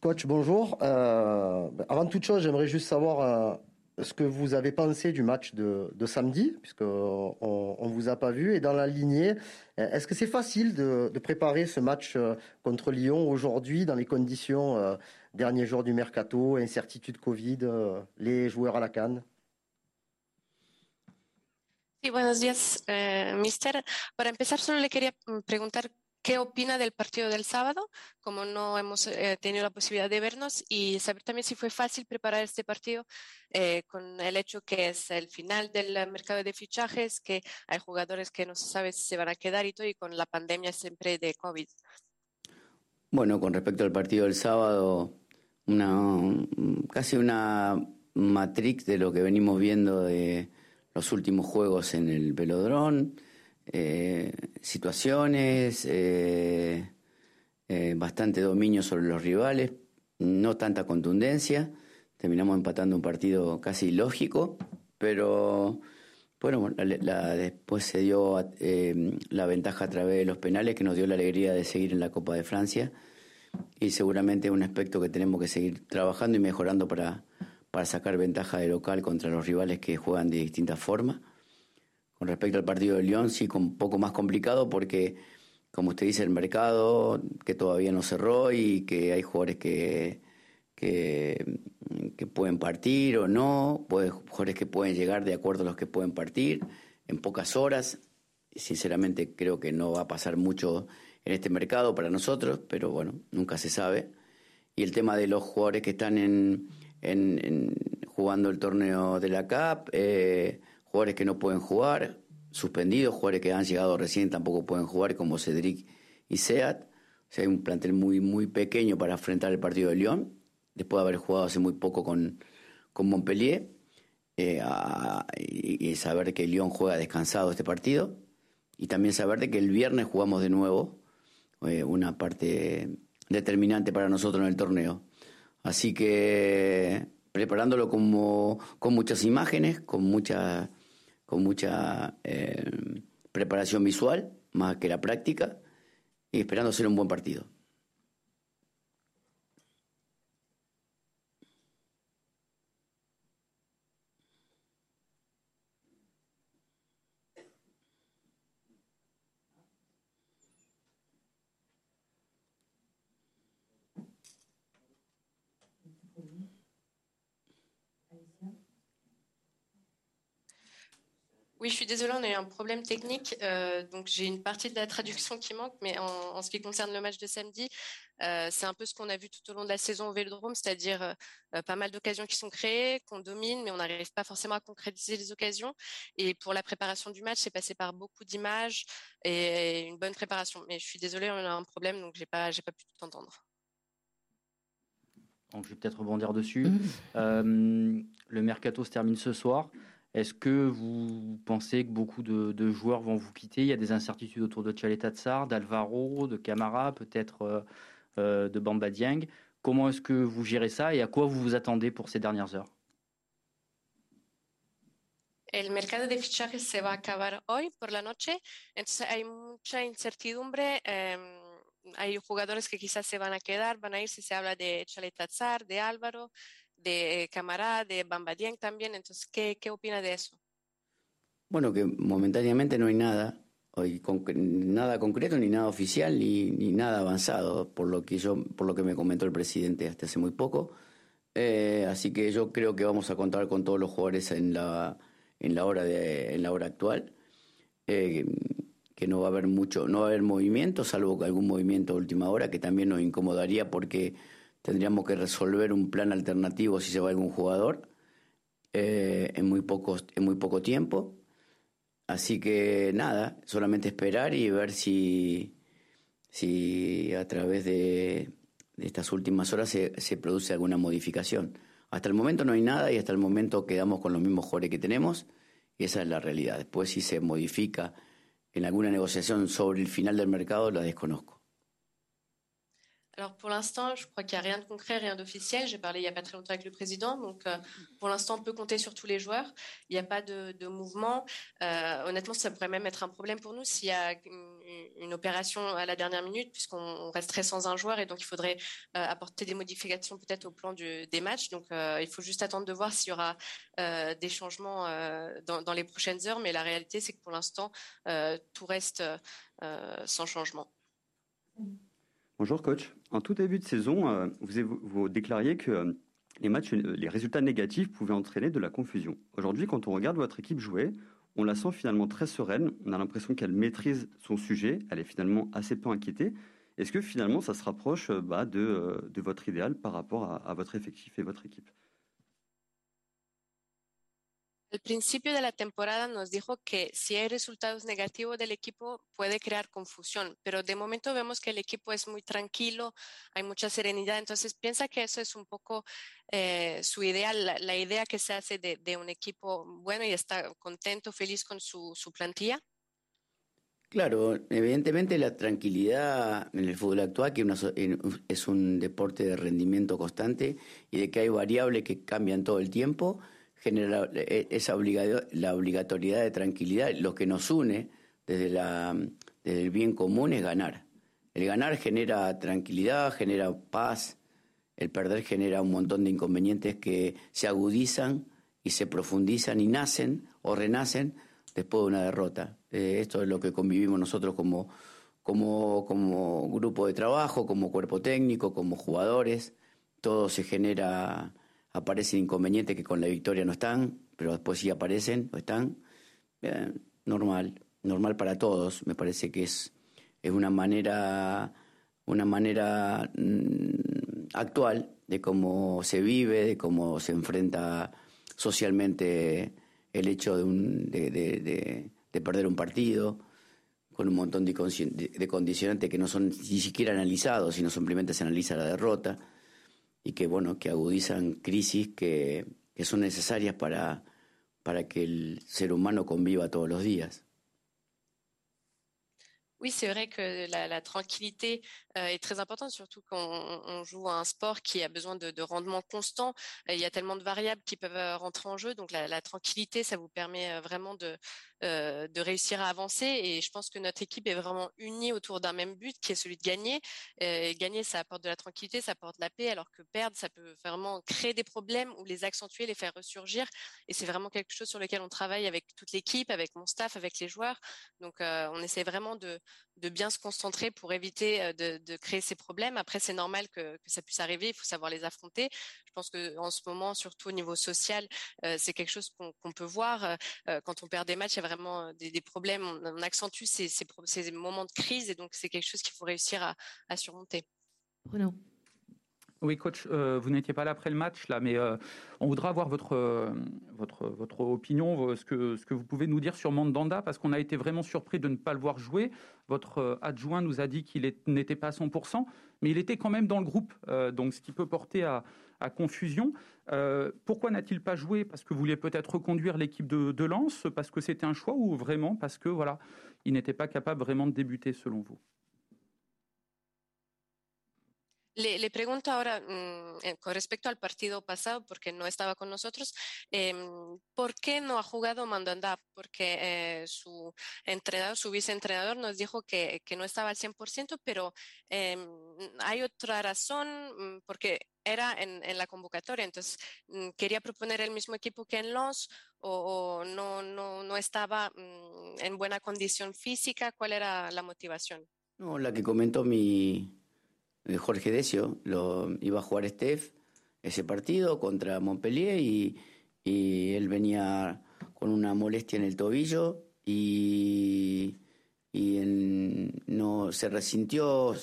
Coach, bonjour. Euh, avant toute chose, j'aimerais juste savoir euh, ce que vous avez pensé du match de, samedi, puisqu'on ne vous a pas vu. Et dans la lignée, est-ce que c'est facile de, préparer ce match euh, contre Lyon aujourd'hui, dans les conditions euh, derniers jours du mercato, incertitude Covid, euh, les joueurs à la canne? Sí, buenos días, eh, mister. Para empezar, solo le quería preguntar qué opina del partido del sábado, como no hemos eh, tenido la posibilidad de vernos, y saber también si fue fácil preparar este partido eh, con el hecho que es el final del mercado de fichajes, que hay jugadores que no se sabe si se van a quedar y todo, y con la pandemia siempre de COVID. Bueno, con respecto al partido del sábado, una, casi una matrix de lo que venimos viendo de los últimos juegos en el velodrón eh, situaciones, eh, eh, bastante dominio sobre los rivales, no tanta contundencia. Terminamos empatando un partido casi lógico, pero bueno, después se dio la ventaja a través de los penales que nos dio la alegría de seguir en la Copa de Francia y seguramente es un aspecto que tenemos que seguir trabajando y mejorando para, para sacar ventaja de local contra los rivales que juegan de distintas formas. Con respecto al partido de Lyon, sí, un poco más complicado porque, como usted dice, el mercado que todavía no cerró y que hay jugadores que, que, pueden partir o no, jugadores que pueden llegar de acuerdo a los que pueden partir en pocas horas. Sinceramente creo que no va a pasar mucho en este mercado para nosotros, pero bueno, nunca se sabe. Y el tema de los jugadores que están en, en, jugando el torneo de la CAP, eh, jugadores que no pueden jugar, suspendidos, jugadores que han llegado recién tampoco pueden jugar, como Cedric y Seat. O sea, hay un plantel muy, muy pequeño para enfrentar el partido de Lyon, después de haber jugado hace muy poco con, con Montpellier, eh, y, saber que Lyon juega descansado este partido, y también saber de que el viernes jugamos de nuevo, eh, una parte determinante para nosotros en el torneo. Así que preparándolo como, con muchas imágenes, con mucha con mucha eh, preparación visual, más que la práctica, y esperando hacer un buen partido. Oui, je suis désolée, on a eu un problème technique. Euh, donc, j'ai une partie de la traduction qui manque, mais en, en ce qui concerne le match de samedi, euh, c'est un peu ce qu'on a vu tout au long de la saison au Vélodrome, c'est-à-dire euh, pas mal d'occasions qui sont créées, qu'on domine, mais on n'arrive pas forcément à concrétiser les occasions. Et pour la préparation du match, c'est passé par beaucoup d'images et une bonne préparation. Mais je suis désolée, on a un problème, donc j'ai pas, j'ai pas pu tout entendre. Donc, je vais peut-être rebondir dessus. Mmh. le mercato se termine ce soir. Est-ce que vous pensez que beaucoup de, joueurs vont vous quitter? Il y a des incertitudes autour de Tchaleta d'Alvaro, de Camara, peut-être euh, euh, de Bamba Dieng. Comment est-ce que vous gérez ça et à quoi vous vous attendez pour ces dernières heures? El mercado de fichajes se va acabar hoy por la noche, entonces hay mucha incertidumbre. Eh, hay jugadores que quizás se van a quedar, van a ir si se habla de Chaletazar, de Álvaro, de Camará, de Bambadien también. Entonces, ¿qué, ¿qué opina de eso? Bueno, que momentáneamente no hay nada, hoy nada concreto, ni nada oficial, ni, ni, nada avanzado, por lo que yo, por lo que me comentó el presidente hasta hace muy poco. Eh, así que yo creo que vamos a contar con todos los jugadores en la, en la hora de, en la hora actual. Eh, que no va a haber mucho, no va a haber movimiento, salvo algún movimiento a última hora que también nos incomodaría porque tendríamos que resolver un plan alternativo si se va algún jugador eh, en, muy poco, en muy poco tiempo. Así que nada, solamente esperar y ver si, si a través de, estas últimas horas se, se, produce alguna modificación. Hasta el momento no hay nada y hasta el momento quedamos con los mismos jugadores que tenemos y esa es la realidad. Después si se modifica en alguna negociación sobre el final del mercado la desconozco. Alors pour l'instant, je crois qu'il n'y a rien de concret, rien d'officiel. J'ai parlé il n'y a pas très longtemps avec le président, donc euh, pour l'instant, on peut compter sur tous les joueurs. Il n'y a pas de, mouvement. Euh, honnêtement, ça pourrait même être un problème pour nous s'il y a une, opération à la dernière minute, puisqu'on resterait sans un joueur et donc il faudrait euh, apporter des modifications peut-être au plan des matchs. Donc il faut juste attendre de voir s'il y aura des changements dans, dans, les prochaines heures. Mais la réalité, c'est que pour l'instant, tout reste sans changement. Bonjour coach. En tout début de saison, euh, vous, déclariez que euh, euh, les résultats négatifs pouvaient entraîner de la confusion. Aujourd'hui, quand on regarde votre équipe jouer, on la sent finalement très sereine. On a l'impression qu'elle maîtrise son sujet. Elle est finalement assez peu inquiétée. Est-ce que finalement, ça se rapproche bah, de, votre idéal par rapport à votre effectif et votre équipe? Al principio de la temporada nos dijo que si hay resultados negativos del equipo puede crear confusión, pero de momento vemos que el equipo es muy tranquilo, hay mucha serenidad, entonces piensa que eso es un poco eh, su idea, la, idea que se hace de, un equipo bueno y está contento, feliz con su, plantilla. Claro, evidentemente la tranquilidad en el fútbol actual, que es un deporte de rendimiento constante y de que hay variables que cambian todo el tiempo, genera e, esa la obligatoriedad de tranquilidad. Lo que nos une desde, la, desde el bien común es ganar. El ganar genera tranquilidad, genera paz. El perder genera un montón de inconvenientes que se agudizan y se profundizan y nacen o renacen después de una derrota. Eh, esto es lo que convivimos nosotros como, como, como grupo de trabajo, como cuerpo técnico, como jugadores. Todo se genera aparecen inconvenientes que con la victoria no están, pero después sí aparecen o están. Eh, normal, normal para todos. Me parece que es, es una manera, una manera mm, actual de cómo se vive, de cómo se enfrenta socialmente el hecho de, un, de, de, de, perder un partido con un montón de, de, condicionantes que no son ni siquiera analizados, sino simplemente se analiza la derrota y que, bueno, que agudizan crisis que, que son necesarias para, para que el ser humano conviva todos los días. Oui, c'est vrai que la, tranquillité euh, est très importante, surtout quand on, joue à un sport qui a besoin de, rendement constant. il y a tellement de variables qui peuvent euh, rentrer en jeu, donc la, tranquillité, ça vous permet euh, vraiment de, de réussir à avancer. Et je pense que notre équipe est vraiment unie autour d'un même but, qui est celui de gagner. et gagner, ça apporte de la tranquillité, ça apporte la paix, alors que perdre, ça peut vraiment créer des problèmes ou les accentuer, les faire ressurgir. Et c'est vraiment quelque chose sur lequel on travaille avec toute l'équipe, avec mon staff, avec les joueurs. Donc, on essaie vraiment de de bien se concentrer pour éviter de, créer ces problèmes. Après, c'est normal que, ça puisse arriver, il faut savoir les affronter. Je pense qu'en ce moment, surtout au niveau social, c'est quelque chose qu'on peut voir. Quand on perd des matchs, il y a vraiment des, problèmes. On, accentue ces, ces, moments de crise et donc c'est quelque chose qu'il faut réussir à, à surmonter. Bruno. Oui, coach, euh, vous n'étiez pas là après le match, là, mais euh, on voudra avoir votre, euh, votre, votre opinion, ce que, ce que vous pouvez nous dire sur Mandanda, parce qu'on a été vraiment surpris de ne pas le voir jouer. Votre adjoint nous a dit qu'il n'était pas à 100%, mais il était quand même dans le groupe, donc ce qui peut porter à, à confusion. pourquoi n'a-t-il pas joué? Parce que vous vouliez peut-être reconduire l'équipe de, de Lens, parce que c'était un choix, ou vraiment parce que voilà, il n'était pas capable vraiment de débuter selon vous? Le, pregunto ahora mm, eh, con respecto al partido pasado, porque no estaba con nosotros, em, ¿por qué no ha jugado Mandanda? Porque eh, su entrenador, su viceentrenador nos dijo que, no estaba al 100%, pero em, hay otra razón, mm, porque era en, la convocatoria, entonces mm, quería proponer el mismo equipo que en los o, no, no, no estaba en buena condición física, ¿cuál era la motivación? No, la que comentó mi, eh, Jorge Decio, lo, iba a jugar Steph ese partido contra Montpellier y, él venía con una molestia en el tobillo y, no se resintió,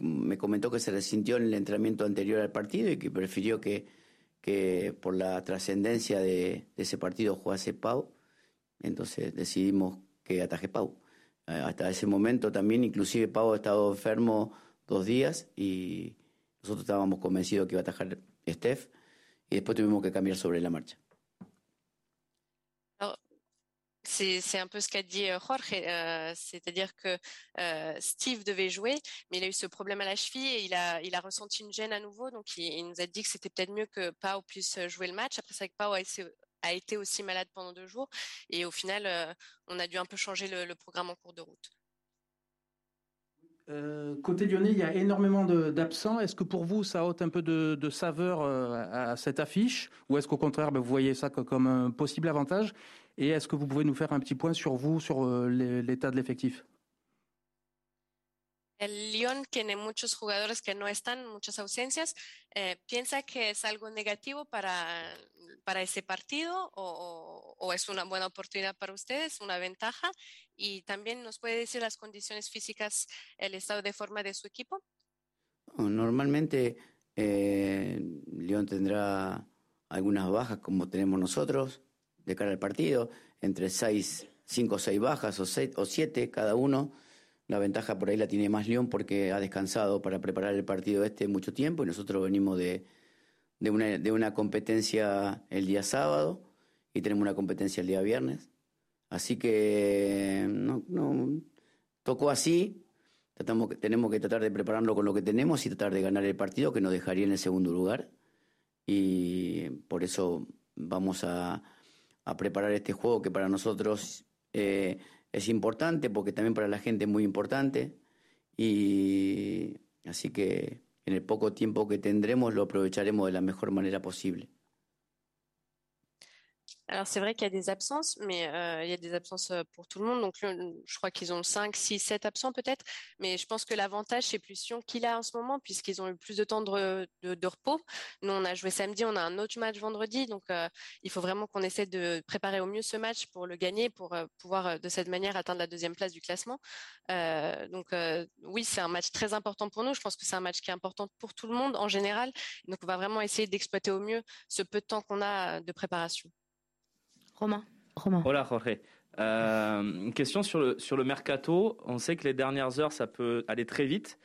me comentó que se resintió en el entrenamiento anterior al partido y que prefirió que, por la trascendencia de, ese partido jugase Pau, entonces decidimos que ataje Pau. Eh, hasta ese momento también, inclusive Pau ha estado enfermo dos días y nosotros estábamos convencidos que iba a atajar Steph y después tuvimos que cambiar sobre la marcha. C'est un peu ce qu'a dit Jorge, euh, c'est-à-dire que euh, Steve devait jouer, mais il a eu ce problème à la cheville et il a, ressenti une gêne à nouveau, donc il, nous a dit que c'était peut-être mieux que Pau puisse jouer le match. Après, c'est vrai que Pau a, été aussi malade pendant deux jours et au final, euh, on a dû un peu changer le programme en cours de route. Euh, côté lyonnais, il y a énormément d'absents. Est-ce que pour vous, ça ôte un peu de, saveur euh, à cette affiche? Ou est-ce qu'au contraire, ben, vous voyez ça comme un possible avantage? Et est-ce que vous pouvez nous faire un petit point sur vous, sur euh, l'état de l'effectif? El Lyon tiene muchos jugadores que no están, muchas ausencias. Eh, ¿Piensa que es algo negativo para, para ese partido o, o, es una buena oportunidad para ustedes, una ventaja? Y también nos puede decir las condiciones físicas, el estado de forma de su equipo. Normalmente eh, Lyon tendrá algunas bajas como tenemos nosotros de cara al partido, entre seis, cinco o seis bajas o, seis, o siete cada uno. La ventaja por ahí la tiene más León porque ha descansado para preparar el partido este mucho tiempo y nosotros venimos de, de, una, de una competencia el día sábado y tenemos una competencia el día viernes. Así que no, no tocó así. Tratamos, tenemos que tratar de prepararlo con lo que tenemos y tratar de ganar el partido que nos dejaría en el segundo lugar. Y por eso vamos a, a preparar este juego que para nosotros eh, es importante porque también para la gente es muy importante y así que en el poco tiempo que tendremos lo aprovecharemos de la mejor manera posible. Alors c'est vrai qu'il y a des absences, mais euh, il y a des absences euh, pour tout le monde. Donc je crois qu'ils ont 5, 6, 7 absents peut-être. Mais je pense que l'avantage, c'est plus Sion qu'il a en ce moment, puisqu'ils ont eu plus de temps de, repos. Nous, on a joué samedi, on a un autre match vendredi. Donc euh, il faut vraiment qu'on essaie de préparer au mieux ce match pour le gagner, pour pouvoir de cette manière atteindre la deuxième place du classement. Donc oui, c'est un match très important pour nous. Je pense que c'est un match qui est important pour tout le monde en général. Donc on va vraiment essayer d'exploiter au mieux ce peu de temps qu'on a de préparation. Romain. Romain. Hola Jorge. Euh, une question sur le, sur le mercato. On sait que les dernières heures, ça peut aller très vite.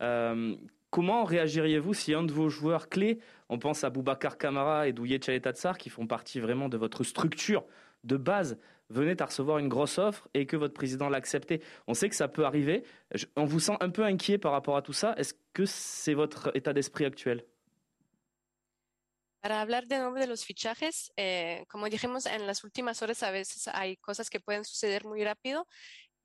Euh, comment réagiriez-vous si un de vos joueurs clés, on pense à Boubacar Kamara et Douye Tchaletatsar, qui font partie vraiment de votre structure de base, venait à recevoir une grosse offre et que votre président l'acceptait? On sait que ça peut arriver. On vous sent un peu inquiet par rapport à tout ça. Est-ce que c'est votre état d'esprit actuel? Para hablar de nuevo de los fichajes, eh, como dijimos, en las últimas horas a veces hay cosas que pueden suceder muy rápido.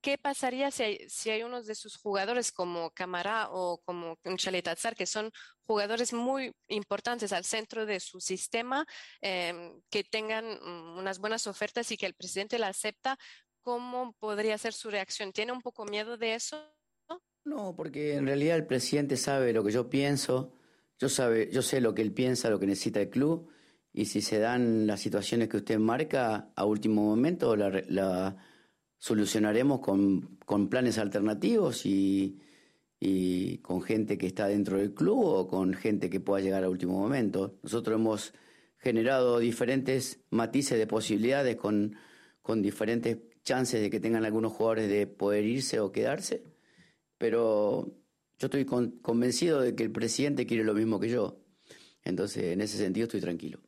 ¿Qué pasaría si hay, si unos de sus jugadores como Camara o como Chaletazar, que son jugadores muy importantes al centro de su sistema, eh, que tengan unas buenas ofertas y que el presidente la acepta? ¿Cómo podría ser su reacción? ¿Tiene un poco miedo de eso? No, porque en realidad el presidente sabe lo que yo pienso yo, sabe, yo sé lo que él piensa, lo que necesita el club, y si se dan las situaciones que usted marca a último momento, la, la solucionaremos con, con, planes alternativos y, con gente que está dentro del club o con gente que pueda llegar a último momento. Nosotros hemos generado diferentes matices de posibilidades con, con diferentes chances de que tengan algunos jugadores de poder irse o quedarse, pero yo estoy con, convencido de que el presidente quiere lo mismo que yo. Entonces, en ese sentido, estoy tranquilo.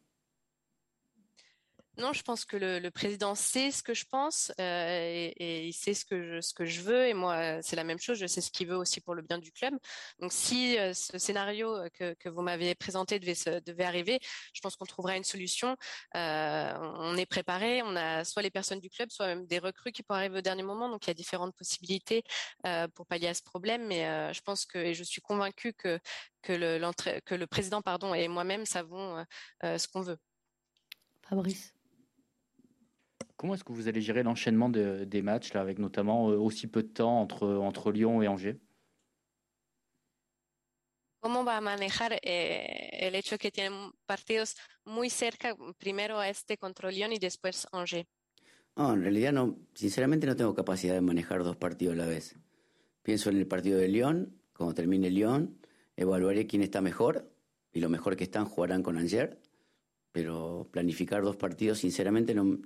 Non, je pense que le, président sait ce que je pense euh, et, il sait ce que je, ce que je veux. Et moi, c'est la même chose. Je sais ce qu'il veut aussi pour le bien du club. Donc, si euh, ce scénario que, que vous m'aviez présenté devait, arriver, je pense qu'on trouvera une solution. Euh, on est préparé. On a soit les personnes du club, soit même des recrues qui pourraient arriver au dernier moment. Donc, il y a différentes possibilités euh, pour pallier à ce problème. Mais euh, je pense que, et je suis convaincue que, que, le, que le président pardon, et moi-même savons euh, ce qu'on veut. Fabrice. Comment est-ce que vous allez gérer l'enchaînement de, des matchs, là, avec notamment euh, aussi peu de temps entre, entre Lyon et Angers ¿Cómo va a manejar eh, el hecho que tienen partidos muy cerca, primero este contra Lyon y después Angers? No, en realidad no, sinceramente no tengo capacidad de manejar dos partidos a la vez. Pienso en el partido de Lyon, cuando termine Lyon, evaluaré quién está mejor y lo mejor que están jugarán con Angers, pero planificar dos partidos sinceramente no,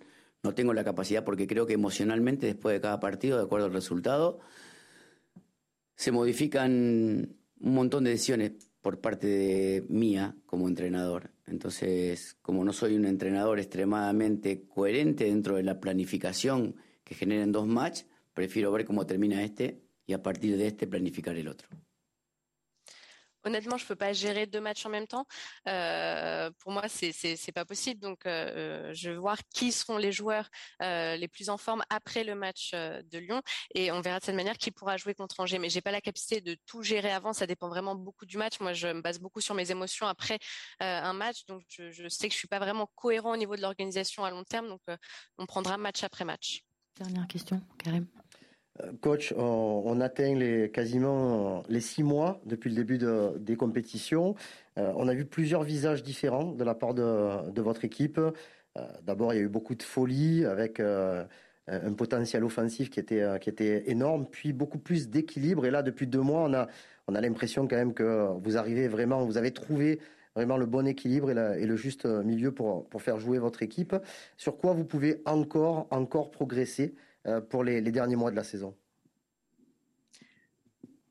no tengo la capacidad porque creo que emocionalmente después de cada partido, de acuerdo al resultado, se modifican un montón de decisiones. por parte de mía como entrenador. Entonces, como no soy un entrenador extremadamente coherente dentro de la planificación que generen dos matches, prefiero ver cómo termina este y a partir de este planificar el otro. Honnêtement, je peux pas gérer deux matchs en même temps. Euh, pour moi, c'est c'est pas possible. Donc, euh, je vais voir qui seront les joueurs euh, les plus en forme après le match euh, de Lyon, et on verra de cette manière qui pourra jouer contre Angers. Mais j'ai pas la capacité de tout gérer avant. Ça dépend vraiment beaucoup du match. Moi, je me base beaucoup sur mes émotions après euh, un match. Donc, je, je, sais que je suis pas vraiment cohérent au niveau de l'organisation à long terme. Donc, euh, on prendra match après match. Dernière question, Karim. Coach, on, atteint les, quasiment les six mois depuis le début des compétitions. Euh, on a vu plusieurs visages différents de la part de, votre équipe. Euh, d'abord, il y a eu beaucoup de folie avec euh, un potentiel offensif qui était, qui était énorme, puis beaucoup plus d'équilibre. Et là, depuis deux mois, on a, on a l'impression quand même que vous arrivez vraiment, vous avez trouvé vraiment le bon équilibre et, et le juste milieu pour, pour faire jouer votre équipe. Sur quoi vous pouvez encore, encore progresser Eh, por les, les, derniers mois de la saison.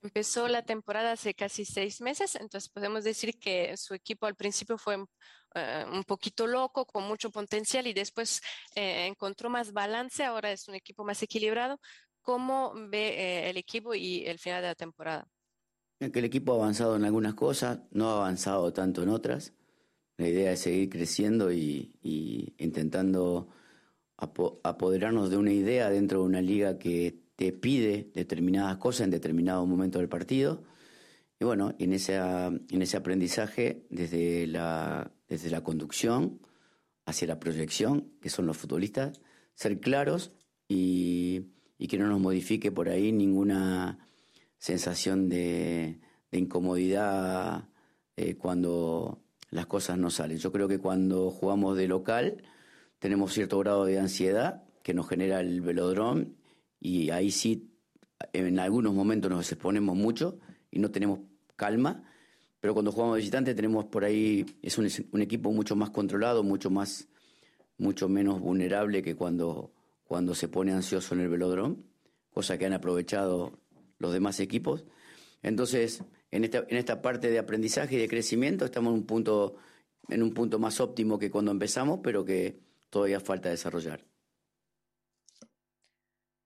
Empezó la temporada hace casi seis meses, entonces podemos decir que su equipo al principio fue uh, un poquito loco, con mucho potencial y después eh, encontró más balance, ahora es un equipo más equilibrado. ¿Cómo ve eh, el equipo y el final de la temporada? Que el equipo ha avanzado en algunas cosas, no ha avanzado tanto en otras. La idea es seguir creciendo y, y intentando apoderarnos de una idea dentro de una liga que te pide determinadas cosas en determinado momento del partido. Y bueno, en, esa, en ese aprendizaje desde la, desde la conducción hacia la proyección, que son los futbolistas, ser claros y, y que no nos modifique por ahí ninguna sensación de, de incomodidad eh, cuando las cosas no salen. Yo creo que cuando jugamos de local, tenemos cierto grado de ansiedad que nos genera el velodrome y ahí sí en algunos momentos nos exponemos mucho y no tenemos calma, pero cuando jugamos visitante tenemos por ahí, es un, un, equipo mucho más controlado, mucho más, mucho menos vulnerable que cuando, cuando se pone ansioso en el velodrome, cosa que han aprovechado los demás equipos. Entonces, en esta, en esta parte de aprendizaje y de crecimiento estamos en un punto, en un punto más óptimo que cuando empezamos, pero que todavía falta desarrollar.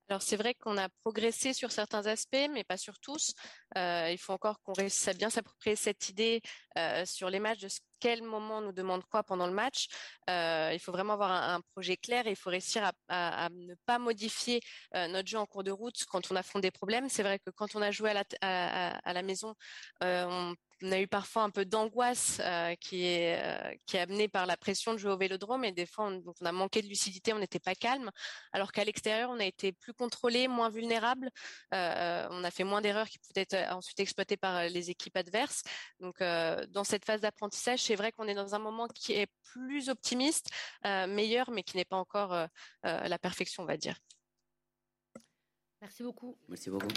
Alors c'est vrai qu'on a progressé sur certains aspects, mais pas sur tous. Euh, il faut encore qu'on réussisse à bien s'approprier cette idée euh, sur les matchs de quel moment nous demande quoi pendant le match. Euh, il faut vraiment avoir un, projet clair et il faut réussir à, ne pas modifier euh, notre jeu en cours de route quand on affronte des problèmes. C'est vrai que quand on a joué à la, maison, euh, on a eu parfois un peu d'angoisse qui est amenée par la pression de jouer au Vélodrome et des fois on, a manqué de lucidité, on n'était pas calme, alors qu'à l'extérieur on a été plus contrôlé, moins vulnérable, on a fait moins d'erreurs qui pouvaient être ensuite exploitées par les équipes adverses. Donc dans cette phase d'apprentissage, c'est vrai qu'on est dans un moment qui est plus optimiste, euh, meilleur, mais qui n'est pas encore euh, la perfection, on va dire. Merci beaucoup. Merci beaucoup.